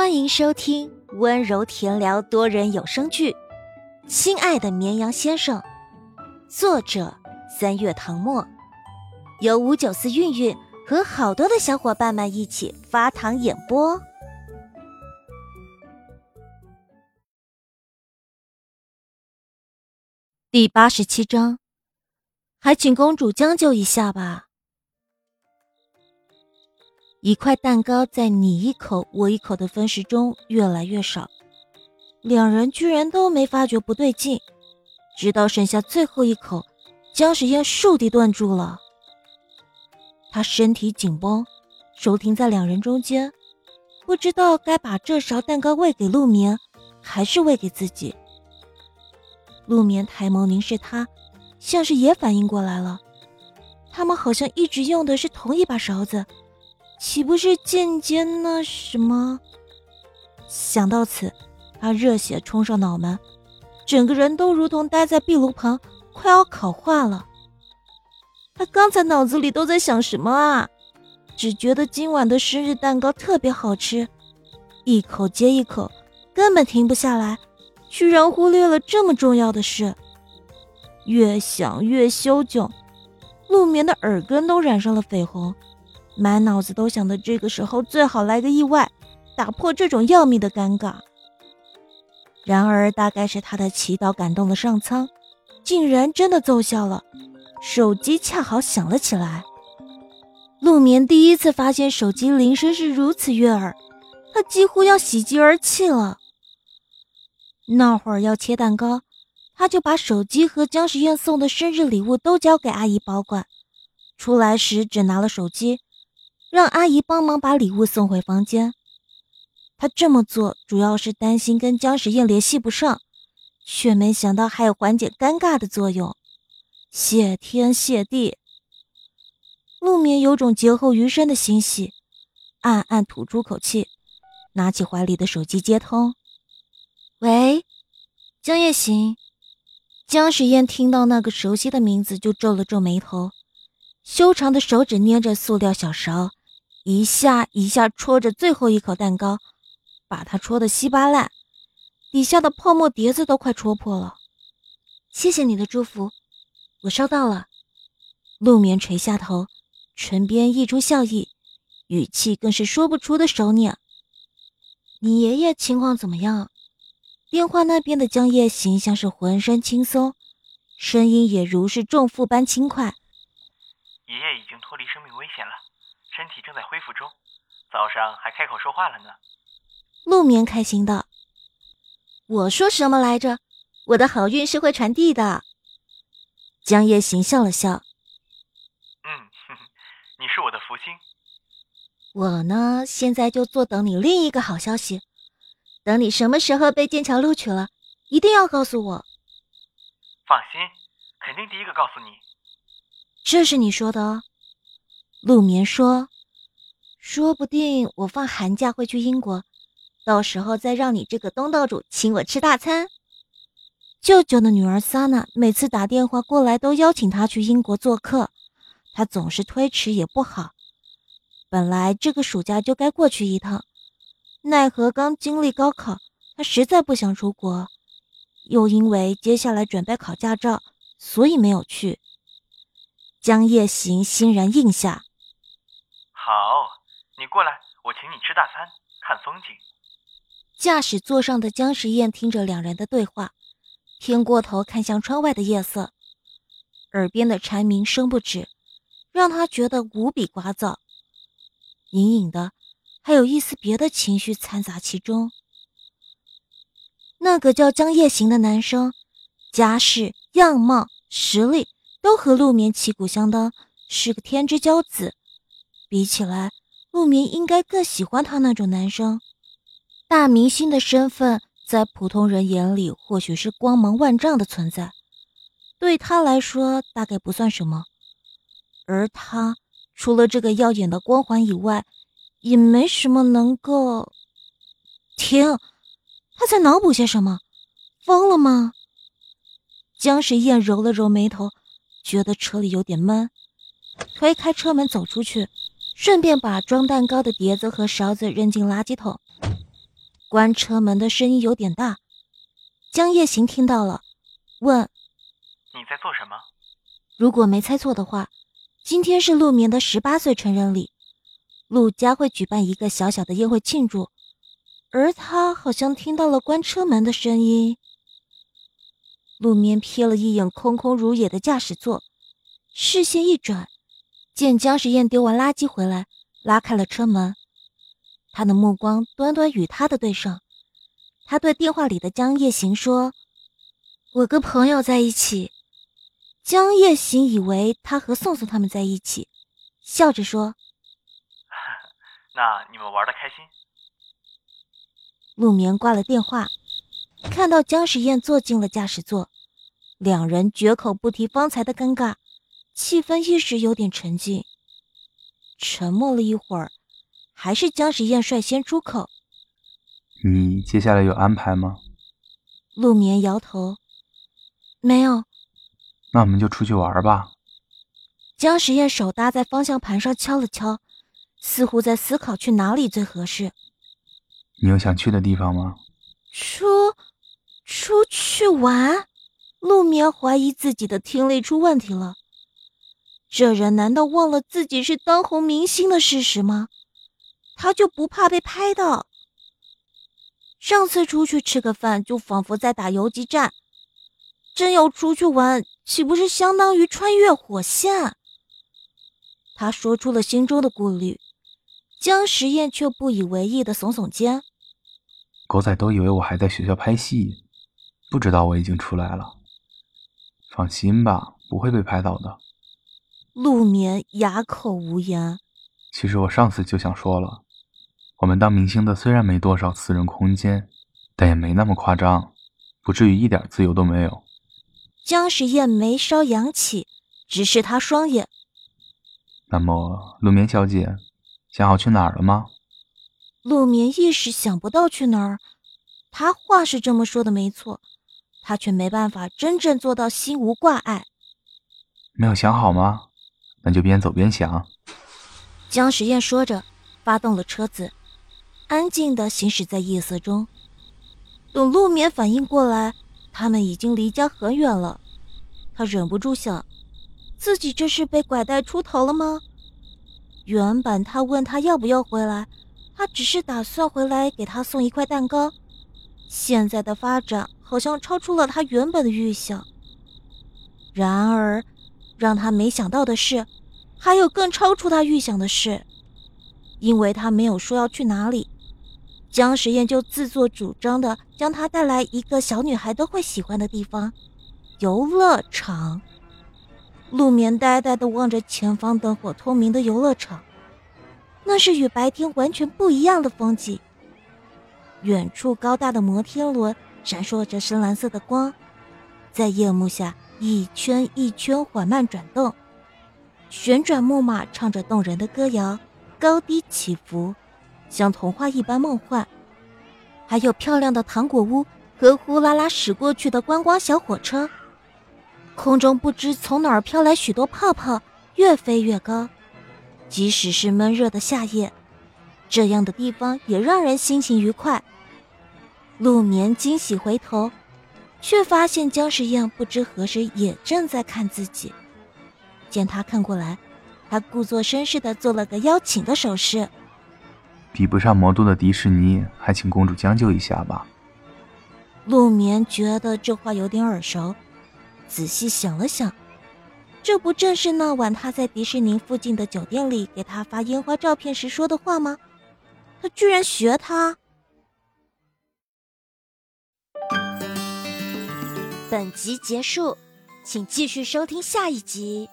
欢迎收听温柔甜聊多人有声剧《亲爱的绵羊先生》，作者三月唐末，由五九四韵韵和好多的小伙伴们一起发糖演播。第八十七章，还请公主将就一下吧。一块蛋糕在你一口我一口的分食中越来越少，两人居然都没发觉不对劲，直到剩下最后一口，姜时宴倏地顿住了。他身体紧绷，手停在两人中间，不知道该把这勺蛋糕喂给陆眠，还是喂给自己。陆眠抬眸凝视他，像是也反应过来了，他们好像一直用的是同一把勺子。岂不是间接那什么？想到此，他热血冲上脑门，整个人都如同待在壁炉旁，快要烤化了。他刚才脑子里都在想什么啊？只觉得今晚的生日蛋糕特别好吃，一口接一口，根本停不下来，居然忽略了这么重要的事。越想越羞窘，陆眠的耳根都染上了绯红。满脑子都想着这个时候最好来个意外，打破这种要命的尴尬。然而，大概是他的祈祷感动了上苍，竟然真的奏效了。手机恰好响了起来。陆眠第一次发现手机铃声是如此悦耳，他几乎要喜极而泣了。那会儿要切蛋糕，他就把手机和姜时宴送的生日礼物都交给阿姨保管，出来时只拿了手机。让阿姨帮忙把礼物送回房间。他这么做主要是担心跟姜时宴联系不上，却没想到还有缓解尴尬的作用。谢天谢地！陆眠有种劫后余生的欣喜，暗暗吐出口气，拿起怀里的手机接通。喂，江夜行。姜时宴听到那个熟悉的名字，就皱了皱眉头，修长的手指捏着塑料小勺。一下一下戳着最后一口蛋糕，把它戳得稀巴烂，底下的泡沫碟子都快戳破了。谢谢你的祝福，我收到了。陆眠垂下头，唇边溢出笑意，语气更是说不出的熟稔。你爷爷情况怎么样？电话那边的江夜行像是浑身轻松，声音也如是重负般轻快。爷爷已经脱离生命危险了。身体正在恢复中，早上还开口说话了呢。陆眠开心道：“我说什么来着？我的好运是会传递的。”江夜行笑了笑：“嗯，你是我的福星。我呢，现在就坐等你另一个好消息。等你什么时候被剑桥录取了，一定要告诉我。放心，肯定第一个告诉你。这是你说的哦。”陆眠说：“说不定我放寒假会去英国，到时候再让你这个东道主请我吃大餐。”舅舅的女儿萨娜每次打电话过来都邀请他去英国做客，他总是推迟也不好。本来这个暑假就该过去一趟，奈何刚经历高考，他实在不想出国，又因为接下来准备考驾照，所以没有去。江夜行欣然应下。好，你过来，我请你吃大餐，看风景。驾驶座上的姜时宴听着两人的对话，偏过头看向窗外的夜色，耳边的蝉鸣声不止，让他觉得无比聒噪。隐隐的，还有一丝别的情绪掺杂其中。那个叫江夜行的男生，家世、样貌、实力都和陆眠旗鼓相当，是个天之骄子。比起来，陆明应该更喜欢他那种男生。大明星的身份在普通人眼里或许是光芒万丈的存在，对他来说大概不算什么。而他除了这个耀眼的光环以外，也没什么能够。停！他在脑补些什么？疯了吗？江时宴揉了揉眉头，觉得车里有点闷，推开车门走出去。顺便把装蛋糕的碟子和勺子扔进垃圾桶。关车门的声音有点大。江夜行听到了，问：“你在做什么？”如果没猜错的话，今天是陆眠的十八岁成人礼，陆家会举办一个小小的宴会庆祝，而他好像听到了关车门的声音。陆眠瞥了一眼空空如也的驾驶座，视线一转，见江时宴丢完垃圾回来，拉开了车门。他的目光端端与他的对上，他对电话里的江夜行说：“我跟朋友在一起。”江夜行以为他和宋宋他们在一起，笑着说：“那你们玩的开心。”陆眠挂了电话。看到姜时宴坐进了驾驶座，两人绝口不提方才的尴尬，气氛一时有点沉静。沉默了一会儿，还是江时宴率先出口：“你接下来有安排吗？”陆眠摇头：“没有。”“那我们就出去玩吧。”江时宴手搭在方向盘上敲了敲，似乎在思考去哪里最合适。“你有想去的地方吗？”出。出去玩，陆眠怀疑自己的听力出问题了。这人难道忘了自己是当红明星的事实吗？他就不怕被拍到？上次出去吃个饭，就仿佛在打游击战。真要出去玩，岂不是相当于穿越火线？他说出了心中的顾虑，江时宴却不以为意的耸耸肩。狗仔都以为我还在学校拍戏。不知道我已经出来了，放心吧，不会被拍到的。陆眠哑口无言。其实我上次就想说了，我们当明星的虽然没多少私人空间，但也没那么夸张，不至于一点自由都没有。江时宴眉梢扬起，直视他双眼。那么，陆眠小姐，想好去哪儿了吗？陆眠一时想不到去哪儿。他话是这么说的，没错。他却没办法真正做到心无挂碍。没有想好吗？那就边走边想。江时宴说着，发动了车子，安静地行驶在夜色中。等陆眠反应过来，他们已经离家很远了。他忍不住想，自己这是被拐带出逃了吗？原本他问他要不要回来，他只是打算回来给他送一块蛋糕。现在的发展好像超出了他原本的预想。然而，让他没想到的是，还有更超出他预想的事。因为他没有说要去哪里，江时宴就自作主张的将他带来一个小女孩都会喜欢的地方——游乐场。陆眠呆呆的望着前方灯火通明的游乐场，那是与白天完全不一样的风景。远处高大的摩天轮闪烁着深蓝色的光，在夜幕下一圈一圈缓慢转动。旋转木马唱着动人的歌谣，高低起伏，像童话一般梦幻。还有漂亮的糖果屋和呼啦啦驶过去的观光小火车。空中不知从哪儿飘来许多泡泡，越飞越高。即使是闷热的夏夜，这样的地方也让人心情愉快。陆眠惊喜回头，却发现姜时宴不知何时也正在看自己。见他看过来，他故作绅士的做了个邀请的手势。比不上魔都的迪士尼，还请公主将就一下吧。陆眠觉得这话有点耳熟，仔细想了想，这不正是那晚他在迪士尼附近的酒店里给他发烟花照片时说的话吗？他居然学他。本集结束，请继续收听下一集。